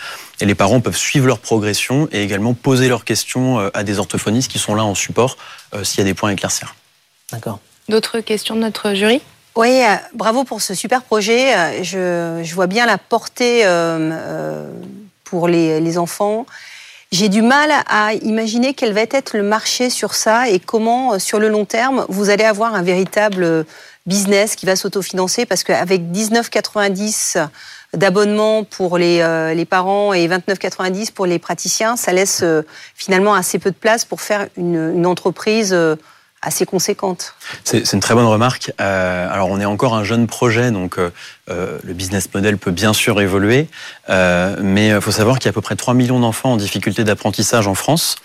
Et les parents peuvent suivre leur progression et également poser leurs questions à des orthophonistes qui sont là en support s'il y a des points à éclaircir. D'accord. D'autres questions de notre jury? Oui, euh, bravo pour ce super projet. Euh, je, vois bien la portée euh, pour les, enfants. J'ai du mal à imaginer quel va être le marché sur ça et comment, sur le long terme, vous allez avoir un véritable business qui va s'autofinancer parce qu'avec 19,90 d'abonnement pour les, parents et 29,90 pour les praticiens, ça laisse finalement assez peu de place pour faire une, une entreprise C'est une très bonne remarque. Euh, alors on est encore un jeune projet, donc euh, euh, le business model peut bien sûr évoluer, mais il faut savoir qu'il y a à peu près 3 millions d'enfants en difficulté d'apprentissage en France.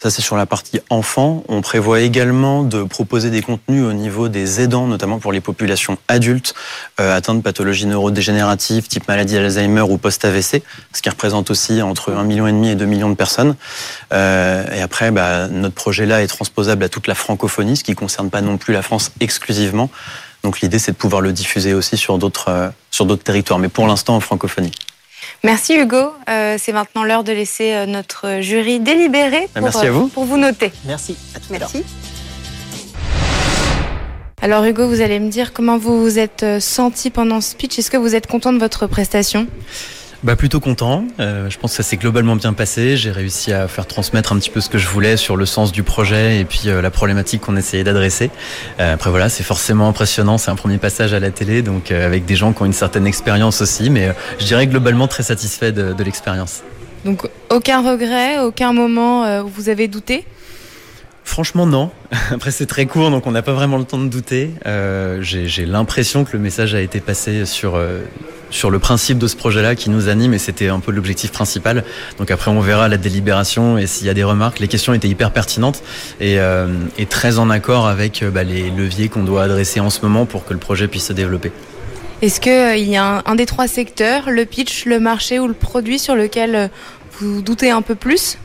Ça, c'est sur la partie enfants. On prévoit également de proposer des contenus au niveau des aidants, notamment pour les populations adultes euh, atteintes de pathologies neurodégénératives, type maladie Alzheimer ou post-AVC, ce qui représente aussi entre 1,5 million et 2 millions de personnes. Euh, et après, bah, notre projet-là est transposable à toute la francophonie, ce qui ne concerne pas non plus la France exclusivement. Donc l'idée, c'est de pouvoir le diffuser aussi sur d'autres euh, sur d'autres territoires, mais pour l'instant en francophonie. Merci Hugo. Euh, c'est maintenant l'heure de laisser euh, notre jury délibérer pour, Merci à vous. Euh, pour vous noter. Merci. Merci. Alors Hugo, vous allez me dire comment vous vous êtes senti pendant ce speech. Est-ce que vous êtes content de votre prestation? Bah plutôt content. Euh, je pense que ça s'est globalement bien passé. J'ai réussi à faire transmettre un petit peu ce que je voulais sur le sens du projet et puis euh, la problématique qu'on essayait d'adresser. Euh, après voilà, c'est forcément impressionnant. C'est un premier passage à la télé, donc avec des gens qui ont une certaine expérience aussi. Mais je dirais globalement très satisfait de l'expérience. Donc aucun regret, aucun moment où vous avez douté? Franchement, non. Après, c'est très court, donc on n'a pas vraiment le temps de douter. Euh, J'ai l'impression que le message a été passé sur, euh, sur le principe de ce projet-là qui nous anime et c'était un peu l'objectif principal. Donc après, on verra la délibération et s'il y a des remarques. Les questions étaient hyper pertinentes et, euh, très en accord avec bah, les leviers qu'on doit adresser en ce moment pour que le projet puisse se développer. Est-ce qu'il y a un, des trois secteurs, le pitch, le marché ou le produit sur lequel vous doutez un peu plus?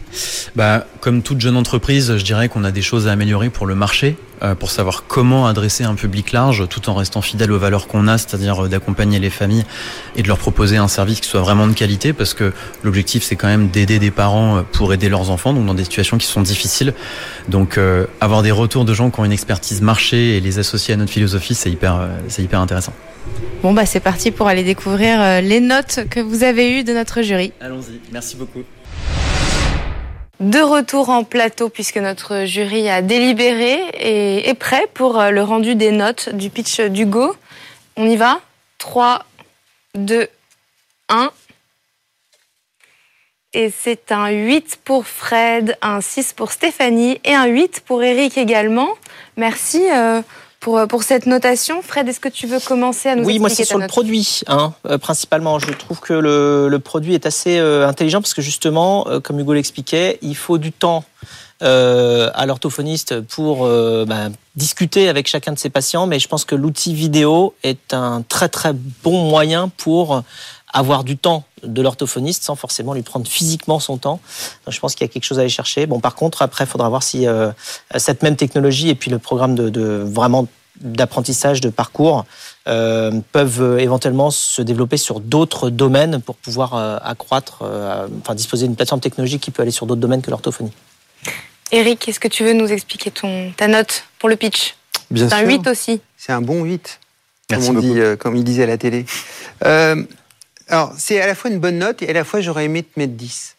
Bah, Comme toute jeune entreprise, je dirais qu'on a des choses à améliorer pour le marché, euh, pour savoir comment adresser un public large tout en restant fidèle aux valeurs qu'on a, c'est-à-dire euh, d'accompagner les familles et de leur proposer un service qui soit vraiment de qualité, parce que l'objectif c'est quand même d'aider des parents euh, pour aider leurs enfants, donc dans des situations qui sont difficiles. Donc euh, avoir des retours de gens qui ont une expertise marché et les associer à notre philosophie, c'est hyper, c'est hyper intéressant. Bon bah c'est parti pour aller découvrir les notes que vous avez eues de notre jury. Allons-y, merci beaucoup. De retour en plateau puisque notre jury a délibéré et est prêt pour le rendu des notes du pitch d'Hugo. On y va? 3, 2, 1. Et c'est un 8 pour Fred, un 6 pour Stéphanie et un 8 pour Eric également. Merci. Euh pour, pour cette notation. Fred, est-ce que tu veux commencer à nous Oui, expliquer moi c'est sur note le produit, hein, euh, principalement. Je trouve que le, le produit est assez euh, intelligent parce que justement, euh, comme Hugo l'expliquait, il faut du temps euh, à l'orthophoniste pour euh, ben, discuter avec chacun de ses patients, mais je pense que l'outil vidéo est un très très bon moyen pour avoir du temps de l'orthophoniste sans forcément lui prendre physiquement son temps. Donc, je pense qu'il y a quelque chose à aller chercher. Bon, par contre, après, il faudra voir si euh, cette même technologie et puis le programme de, de vraiment d'apprentissage de parcours euh, peuvent éventuellement se développer sur d'autres domaines pour pouvoir euh, accroître, euh, enfin disposer d'une plateforme technologique qui peut aller sur d'autres domaines que l'orthophonie. Eric, est-ce que tu veux nous expliquer ton, ta note pour le pitch? Bien C'est un sûr. 8 aussi. C'est un bon 8, Merci comme, on dit, euh, comme il disait à la télé. Alors, c'est à la fois une bonne note et à la fois j'aurais aimé te mettre 10.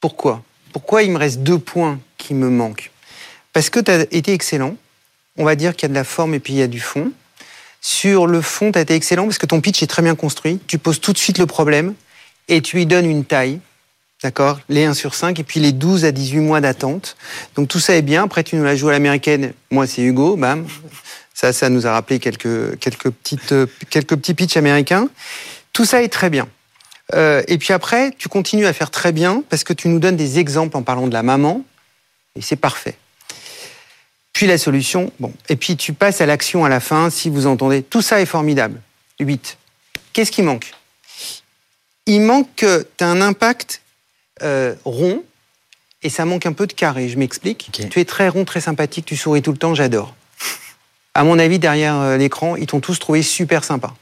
Pourquoi? Pourquoi il me reste deux points qui me manquent? Parce que tu as été excellent. On va dire qu'il y a de la forme et puis il y a du fond. Sur le fond, tu as été excellent parce que ton pitch est très bien construit. Tu poses tout de suite le problème et tu lui donnes une taille. D'accord? Les 1 sur 5 et puis les 12 à 18 mois d'attente. Donc tout ça est bien. Après, tu nous l'as joué à l'américaine. Moi, c'est Hugo. Bam. Ça, ça nous a rappelé quelques, quelques, petites, euh, quelques petits pitchs américains. Tout ça est très bien. Euh, et puis après, tu continues à faire très bien parce que tu nous donnes des exemples en parlant de la maman. Et c'est parfait. Puis la solution, bon. Et puis tu passes à l'action à la fin, si vous entendez. Tout ça est formidable. 8. Qu'est-ce qui manque? Il manque que tu as un impact euh, rond et ça manque un peu de carré. Je m'explique. Tu es très rond, très sympathique, tu souris tout le temps, j'adore. À mon avis, derrière euh, l'écran, ils t'ont tous trouvé super sympa.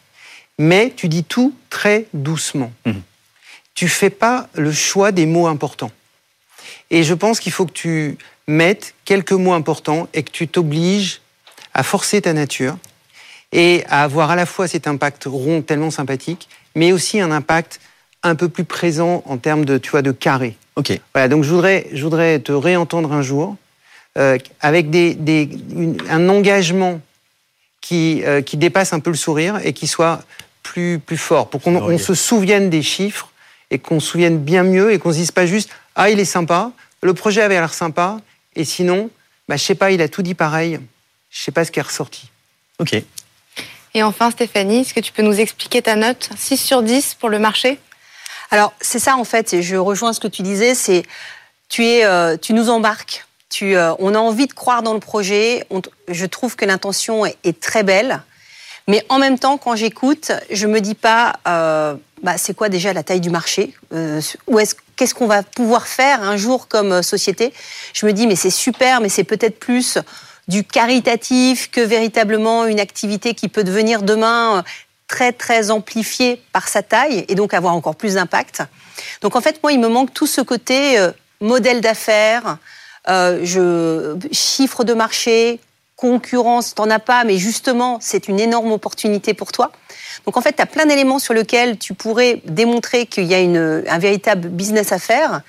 Mais tu dis tout très doucement. Mhm. Tu fais pas le choix des mots importants. Et je pense qu'il faut que tu mettes quelques mots importants et que tu t'obliges à forcer ta nature et à avoir à la fois cet impact rond tellement sympathique, mais aussi un impact un peu plus présent en termes de, tu vois, de carré. Ok. Voilà, donc je voudrais, je voudrais te réentendre un jour euh, avec des, des- une- un engagement qui, euh, qui dépasse un peu le sourire et qui soit plus, plus fort, pour qu'on on se souvienne des chiffres et qu'on se souvienne bien mieux et qu'on se dise pas juste Ah, il est sympa, le projet avait l'air sympa, et sinon, bah, je sais pas, il a tout dit pareil. Je sais pas ce qui est ressorti. Ok. Et enfin, Stéphanie, est-ce que tu peux nous expliquer ta note? 6 sur 10 pour le marché? Alors, c'est ça en fait, et je rejoins ce que tu disais, c'est tu, es, euh, tu nous embarques. Euh, on a envie de croire dans le projet. Je trouve que l'intention est, très belle. Mais en même temps, quand j'écoute, je me dis pas, euh, bah, c'est quoi déjà la taille du marché euh, qu'est-ce qu'on va pouvoir faire un jour comme société? Je me dis, mais c'est super, mais c'est peut-être plus du caritatif que véritablement une activité qui peut devenir demain très très amplifiée par sa taille et donc avoir encore plus d'impact. Donc en fait, moi, il me manque tout ce côté modèle d'affaires, je, chiffre de marché, concurrence, t'en as pas, mais justement, c'est une énorme opportunité pour toi. Donc en fait, tu as plein d'éléments sur lesquels tu pourrais démontrer qu'il y a une, un véritable business à faire,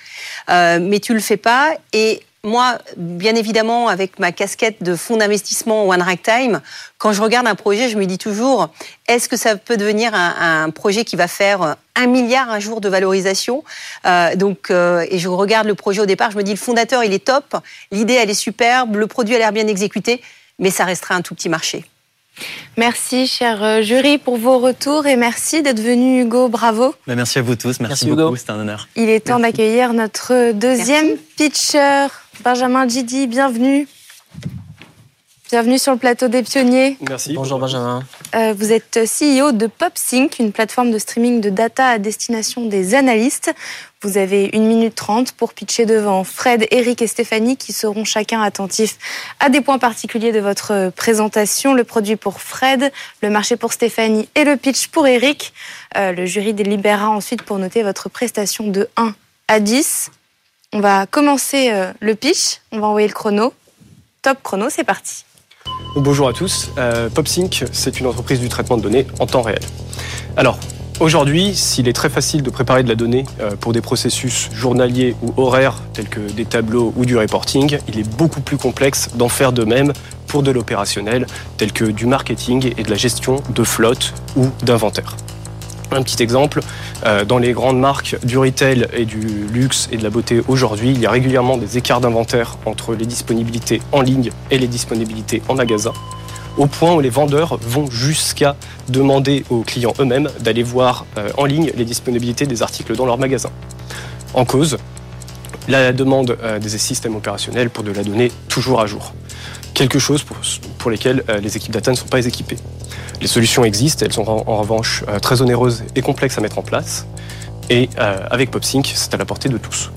euh, mais tu le fais pas. Et moi, bien évidemment, avec ma casquette de fonds d'investissement One Ragtime, quand je regarde un projet, je me dis toujours, est-ce que ça peut devenir un, un projet qui va faire un milliard un jour de valorisation Euh, Donc, euh, et je regarde le projet au départ, je me dis, le fondateur, il est top, l'idée, elle est superbe, le produit a l'air bien exécuté, mais ça restera un tout petit marché. Merci, cher euh, jury, pour vos retours et merci d'être venu, Hugo. Bravo. Bah, merci à vous tous. Merci, Merci, beaucoup. C'était un honneur. Il est temps Merci. d'accueillir notre deuxième pitcher, Benjamin Gidi. Bienvenue. Bienvenue sur le plateau des pionniers. Merci. Bonjour Benjamin. Euh, vous êtes CEO de PopSync, une plateforme de streaming de data à destination des analystes. Vous avez une minute trente pour pitcher devant Fred, Eric et Stéphanie qui seront chacun attentifs à des points particuliers de votre présentation. Le produit pour Fred, le marché pour Stéphanie et le pitch pour Eric. Euh, le jury délibérera ensuite pour noter votre prestation de 1 à 10. On va commencer euh, le pitch. On va envoyer le chrono. Top chrono, c'est parti. Bonjour à tous. Euh, PopSync, c'est une entreprise du traitement de données en temps réel. Alors, aujourd'hui, s'il est très facile de préparer de la donnée euh, pour des processus journaliers ou horaires, tels que des tableaux ou du reporting, il est beaucoup plus complexe d'en faire de même pour de l'opérationnel, tel que du marketing et de la gestion de flotte ou d'inventaire. Un petit exemple, euh, dans les grandes marques du retail et du luxe et de la beauté aujourd'hui, il y a régulièrement des écarts d'inventaire entre les disponibilités en ligne et les disponibilités en magasin, au point où les vendeurs vont jusqu'à demander aux clients eux-mêmes d'aller voir euh, en ligne les disponibilités des articles dans leur magasin. En cause, la demande euh, des systèmes opérationnels pour de la donnée toujours à jour. Quelque chose pour, pour lesquels euh, les équipes data ne sont pas équipées. Les solutions existent, elles sont en, revanche euh, très onéreuses et complexes à mettre en place. Et euh, avec PopSync, c'est à la portée de tous.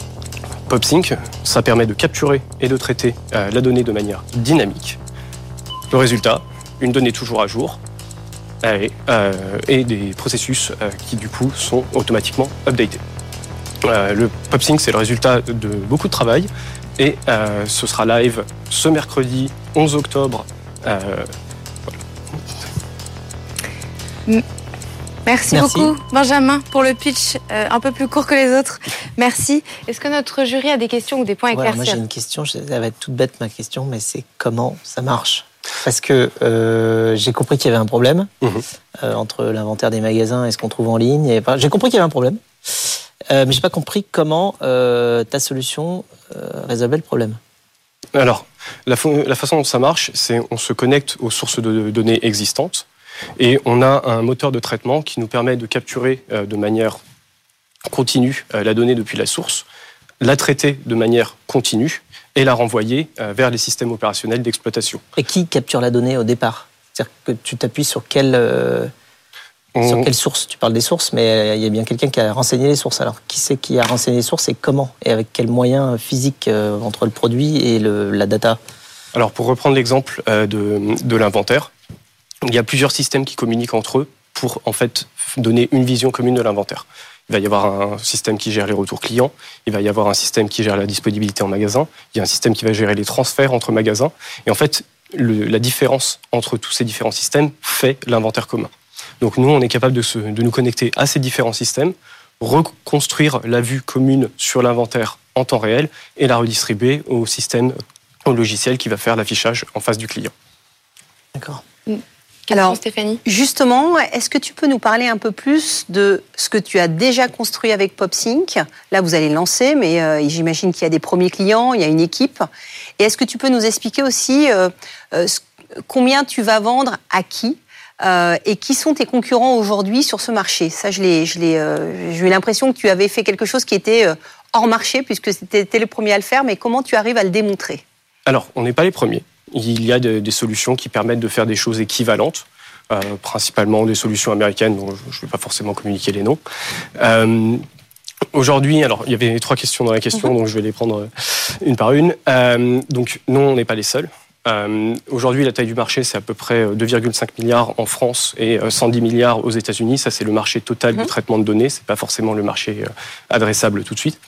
PopSync, ça permet de capturer et de traiter la donnée de manière dynamique. Le résultat, une donnée toujours à jour et, des processus qui du coup sont automatiquement updatés. Le PopSync, c'est le résultat de beaucoup de travail et euh, ce sera live ce mercredi 11 octobre. euh, Merci, Merci. beaucoup, Benjamin, pour le pitch euh, un peu plus court que les autres. Merci. Est-ce que notre jury a des questions ou des points à Voilà, moi éclaircir j'ai une question, ça va être toute bête ma question, mais c'est comment ça marche Parce que euh, j'ai compris qu'il y avait un problème Mhm. euh, entre l'inventaire des magasins et ce qu'on trouve en ligne. et J'ai compris qu'il y avait un problème, euh, mais j'ai pas compris comment euh, ta solution euh, résolvait le problème. Alors, la, façon dont ça marche, c'est on se connecte aux sources de données existantes et on a un moteur de traitement qui nous permet de capturer euh, de manière continue la donnée depuis la source, la traiter de manière continue et la renvoyer vers les systèmes opérationnels d'exploitation. Et qui capture la donnée au départ? C'est-à-dire que tu t'appuies sur quelle, euh, On- sur quelle source? Tu parles des sources, mais euh, il y a bien quelqu'un qui a renseigné les sources. Alors, qui c'est qui a renseigné les sources et comment? Et avec quels moyens physiques euh, entre le produit et le, la data? Alors, pour reprendre l'exemple euh, de, de l'inventaire, il y a plusieurs systèmes qui communiquent entre eux pour en fait donner une vision commune de l'inventaire. Il va y avoir un système qui gère les retours clients, il va y avoir un système qui gère la disponibilité en magasin, il y a un système qui va gérer les transferts entre magasins. Et en fait, le- la différence entre tous ces différents systèmes fait l'inventaire commun. Donc nous, on est capable de, se- de nous connecter à ces différents systèmes, reconstruire la vue commune sur l'inventaire en temps réel et la redistribuer au système, au logiciel qui va faire l'affichage en face du client. D'accord. Alors, Stéphanie Justement, est-ce que tu peux nous parler un peu plus de ce que tu as déjà construit avec PopSync? Là, vous allez lancer, mais euh, j'imagine qu'il y a des premiers clients, il y a une équipe. Et est-ce que tu peux nous expliquer aussi euh, euh, combien tu vas vendre à qui? Et qui sont tes concurrents aujourd'hui sur ce marché? Ça, je l'ai, je j'ai eu l'impression que tu avais fait quelque chose qui était hors marché puisque c'était le premier à le faire. Mais comment tu arrives à le démontrer? Alors, on n'est pas les premiers. Il y a des solutions qui permettent de faire des choses équivalentes. Euh, principalement des solutions américaines dont je ne vais pas forcément communiquer les noms. Euh, aujourd'hui, alors il y avait trois questions dans la question, mhm. donc je vais les prendre euh, une par une. donc non, on n'est pas les seuls. Aujourd'hui, la taille du marché, c'est à peu près 2,5 milliards en France et 110 milliards aux États-Unis. Ça, c'est le marché total du mhm. traitement de données. C'est pas forcément le marché adressable tout de suite.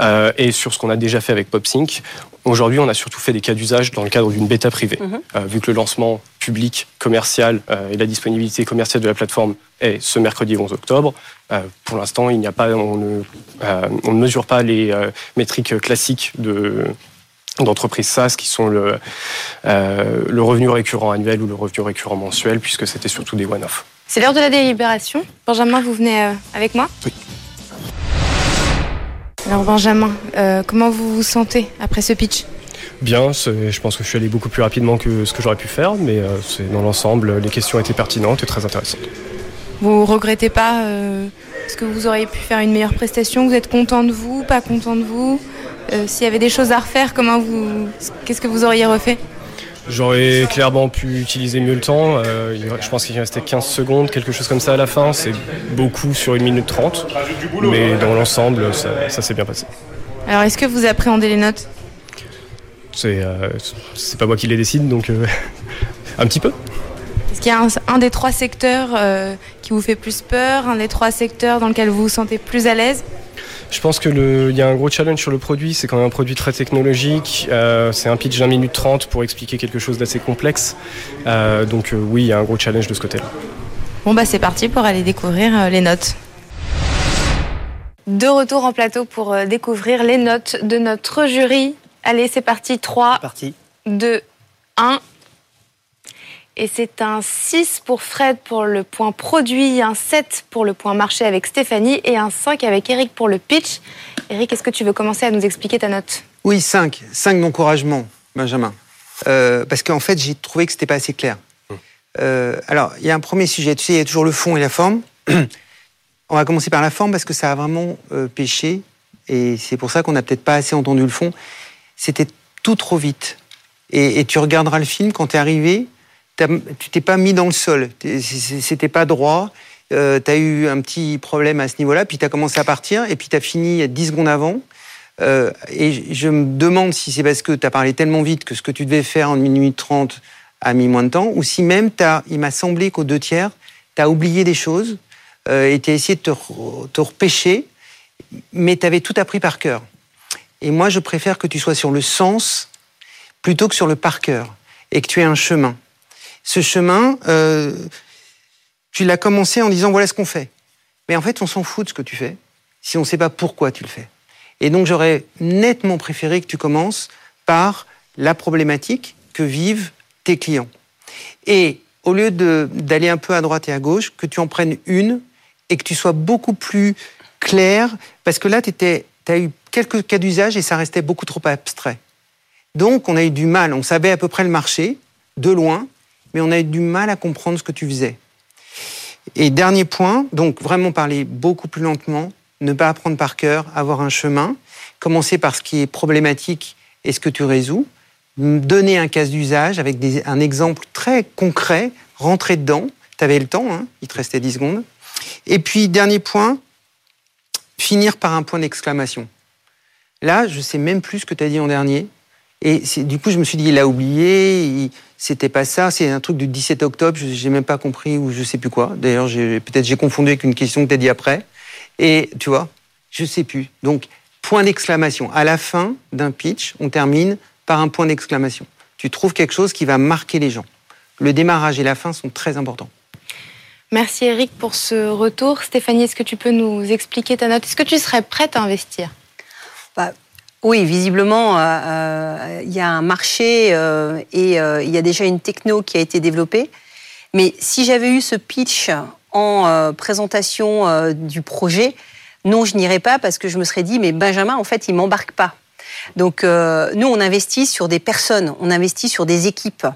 Euh, et sur ce qu'on a déjà fait avec PopSync, aujourd'hui, on a surtout fait des cas d'usage dans le cadre d'une bêta privée. Mhm. Euh, vu que le lancement public, commercial euh, et la disponibilité commerciale de la plateforme est ce mercredi 11 octobre, pour l'instant, il n'y a pas, on ne, on ne mesure pas les métriques classiques de d'entreprises SaaS qui sont le, le revenu récurrent annuel ou le revenu récurrent mensuel, puisque c'était surtout des one-off. C'est l'heure de la délibération. Benjamin, vous venez avec moi Oui. Alors Benjamin, euh, comment vous vous sentez après ce pitch? Bien, je pense que je suis allé beaucoup plus rapidement que ce que j'aurais pu faire, mais euh, c'est dans l'ensemble, les questions étaient pertinentes et très intéressantes. Vous regrettez pas euh, Est-ce que vous auriez pu faire une meilleure prestation? Vous êtes content de vous Pas content de vous? S'il y avait des choses à refaire, comment vous Qu'est-ce que vous auriez refait? J'aurais clairement pu utiliser mieux le temps. Euh, je pense qu'il restait 15 secondes, quelque chose comme ça à la fin. C'est beaucoup sur une minute 30. Mais dans l'ensemble, ça, s'est bien passé. Alors, est-ce que vous appréhendez les notes? C'est euh, pas moi qui les décide, donc euh, un petit peu. Est-ce qu'il y a un, des trois secteurs qui vous fait plus peur, un des trois secteurs dans lequel vous vous sentez plus à l'aise? Je pense qu'il y a un gros challenge sur le produit. C'est quand même un produit très technologique. Euh, c'est un pitch d'un minute 30 pour expliquer quelque chose d'assez complexe. Euh, donc euh, oui, il y a un gros challenge de ce côté-là. Bon bah c'est parti pour aller découvrir les notes. De retour en plateau pour découvrir les notes de notre jury. Allez, c'est parti. 3, parti. 2, 1. Et c'est un 6 pour Fred pour le point produit, un 7 pour le point marché avec Stéphanie et un 5 avec Eric pour le pitch. Eric, est-ce que tu veux commencer à nous expliquer ta note? Oui, 5. 5 d'encouragement, Benjamin. Euh, parce qu'en fait, j'ai trouvé que c'était pas assez clair. Euh, alors, il y a un premier sujet. Tu sais, il y a toujours le fond et la forme. On va commencer par la forme parce que ça a vraiment euh, pêché. Et c'est pour ça qu'on n'a peut-être pas assez entendu le fond. C'était tout trop vite. Et tu regarderas le film quand tu es arrivé tu t'es pas mis dans le sol, c'était pas droit. Euh, tu eu un petit problème à ce niveau-là, puis tu as commencé à partir, et puis tu as fini 10 secondes avant. Euh, et je me demande si c'est parce que tu as parlé tellement vite que ce que tu devais faire en 1 minute 30 a mis moins de temps, ou si même, as, il m'a semblé qu'au deux tiers, tu as oublié des choses euh, et tu essayé de te, te repêcher, mais tu avais tout appris par cœur. Et moi, je préfère que tu sois sur le sens plutôt que sur le par cœur, et que tu aies un chemin ce chemin, euh, tu l'as commencé en disant voilà ce qu'on fait. Mais en fait, on s'en fout de ce que tu fais si on ne sait pas pourquoi tu le fais. Et donc, j'aurais nettement préféré que tu commences par la problématique que vivent tes clients. Et au lieu d'aller un peu à droite et à gauche, que tu en prennes une et que tu sois beaucoup plus clair, parce que là, tu as eu quelques cas d'usage et ça restait beaucoup trop abstrait. Donc, on a eu du mal. On savait à peu près le marché, de loin, mais on a eu du mal à comprendre ce que tu faisais. Et dernier point, donc vraiment parler beaucoup plus lentement, ne pas apprendre par cœur, avoir un chemin, commencer par ce qui est problématique et ce que tu résous, donner un cas d'usage avec un exemple très concret, rentrer dedans, tu avais le temps, hein, il te restait 10 secondes. Et puis, dernier point, finir par un point d'exclamation. Là, je sais même plus ce que tu as dit en dernier. Et du coup, je me suis dit, il a oublié, c'était pas ça, c'est un truc du 17 octobre, j'ai même pas compris ou je sais plus quoi. D'ailleurs, peut-être j'ai confondu avec une question que tu as dit après. Et tu vois, je sais plus. Donc, point d'exclamation. À la fin d'un pitch, on termine par un point d'exclamation. Tu trouves quelque chose qui va marquer les gens. Le démarrage et la fin sont très importants. Merci Eric pour ce retour. Stéphanie, est-ce que tu peux nous expliquer ta note? Est-ce que tu serais prête à investir? Bah, oui, visiblement, euh, euh, il y a un marché euh, et il y a déjà une techno qui a été développée. Mais si j'avais eu ce pitch en présentation du projet, non, je n'irais pas parce que je me serais dit, mais Benjamin, en fait, il m'embarque pas. Donc, nous, on investit sur des personnes, on investit sur des équipes.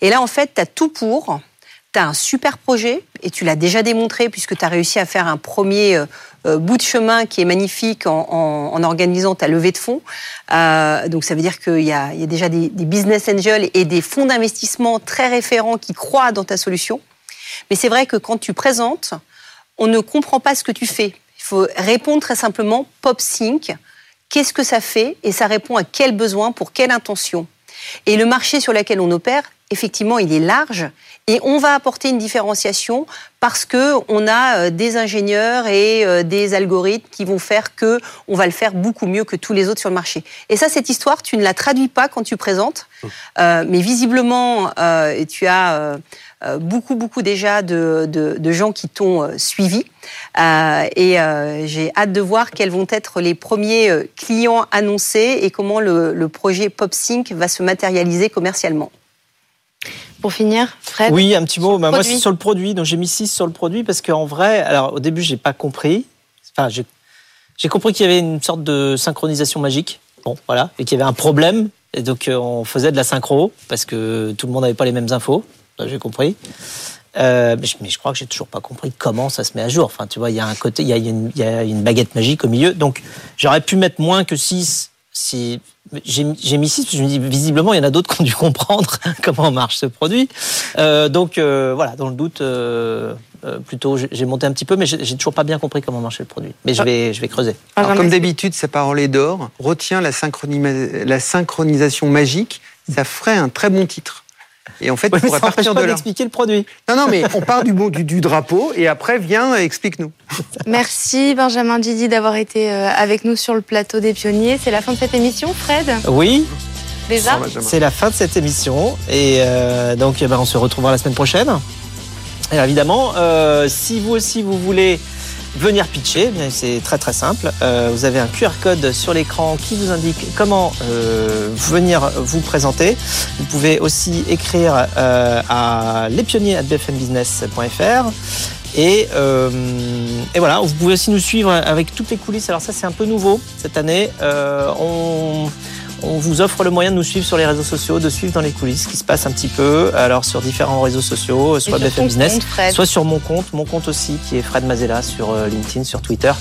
Et là, en fait, tu as tout pour. Tu as un super projet et tu l'as déjà démontré puisque tu as réussi à faire un premier bout de chemin qui est magnifique en, organisant ta levée de fonds. donc ça veut dire qu'il y, a déjà des, des business angels et des fonds d'investissement très référents qui croient dans ta solution. Mais c'est vrai que quand tu présentes, on ne comprend pas ce que tu fais. Il faut répondre très simplement pop sync. Qu'est-ce que ça fait et ça répond à quel besoin pour quelle intention. Et le marché sur lequel on opère, effectivement, il est large et on va apporter une différenciation parce que on a euh, des ingénieurs et euh, des algorithmes qui vont faire que on va le faire beaucoup mieux que tous les autres sur le marché. Et ça, cette histoire, tu ne la traduis pas quand tu présentes, mmh. euh, mais visiblement, tu as euh, beaucoup, beaucoup déjà de, gens qui t'ont suivi. Euh, et j'ai hâte de voir quels vont être les premiers clients annoncés et comment le, projet PopSync va se matérialiser commercialement. Pour finir, Fred Oui, un petit mot. Bah, moi, c'est sur le produit. Donc, j'ai mis 6 sur le produit parce qu'en vrai, alors au début, j'ai pas compris. Enfin, j'ai compris qu'il y avait une sorte de synchronisation magique. Bon, voilà. Et qu'il y avait un problème. Et donc, on faisait de la synchro parce que tout le monde n'avait pas les mêmes infos j'ai compris. Euh, mais, je, crois que j'ai toujours pas compris comment ça se met à jour. Enfin, tu vois, il y a un côté, il y a, une, il y a une baguette magique au milieu. Donc, j'aurais pu mettre moins que 6 si j'ai mis 6 parce que je me dis visiblement il y en a d'autres qui ont dû comprendre comment marche ce produit. Euh, donc euh, voilà, dans le doute, euh, euh plutôt j'ai monté un petit peu, mais j'ai toujours pas bien compris comment marchait le produit. Mais je ah. vais, je vais creuser. Alors, comme d'habitude, sa parole est d'or. Retiens la, la synchronisation magique. Ça ferait un très bon titre. Et en fait, ouais, on partir de là. d'expliquer le produit. Non, non, mais on part du, du, du drapeau et après, viens, explique-nous. Merci Benjamin Didi d'avoir été euh, avec nous sur le plateau des pionniers. C'est la fin de cette émission, Fred? Oui. Déjà? C'est la fin de cette émission. Et euh, donc, eh ben, on se retrouvera la semaine prochaine. Et évidemment, euh, si vous aussi vous voulez venir pitcher, c'est très très simple. Euh, vous avez un QR code sur l'écran qui vous indique comment euh, venir vous présenter. Vous pouvez aussi écrire euh, à lespionniers@bfmbusiness.fr. Et, et, voilà, vous pouvez aussi nous suivre avec toutes les coulisses. Alors ça, c'est un peu nouveau cette année. on on vous offre le moyen de nous suivre sur les réseaux sociaux, de suivre dans les coulisses ce qui se passe un petit peu, alors sur différents réseaux sociaux, soit BFM Business, soit sur mon compte, mon compte aussi qui est Fred Mazella sur euh, LinkedIn, sur Twitter.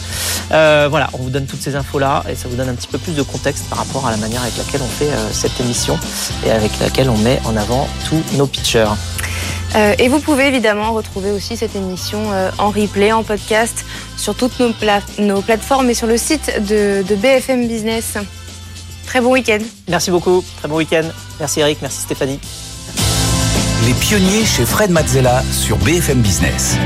Euh, voilà, on vous donne toutes ces infos-là et ça vous donne un petit peu plus de contexte par rapport à la manière avec laquelle on fait euh, cette émission et avec laquelle on met en avant tous nos pitchers. et vous pouvez évidemment retrouver aussi cette émission en replay, en podcast, sur toutes nos, nos, plateformes et sur le site de, de BFM Business. Très bon week-end. Merci beaucoup. Très bon week-end. Merci Eric. Merci Stéphanie. Les pionniers chez Fred Mazzella sur BFM Business.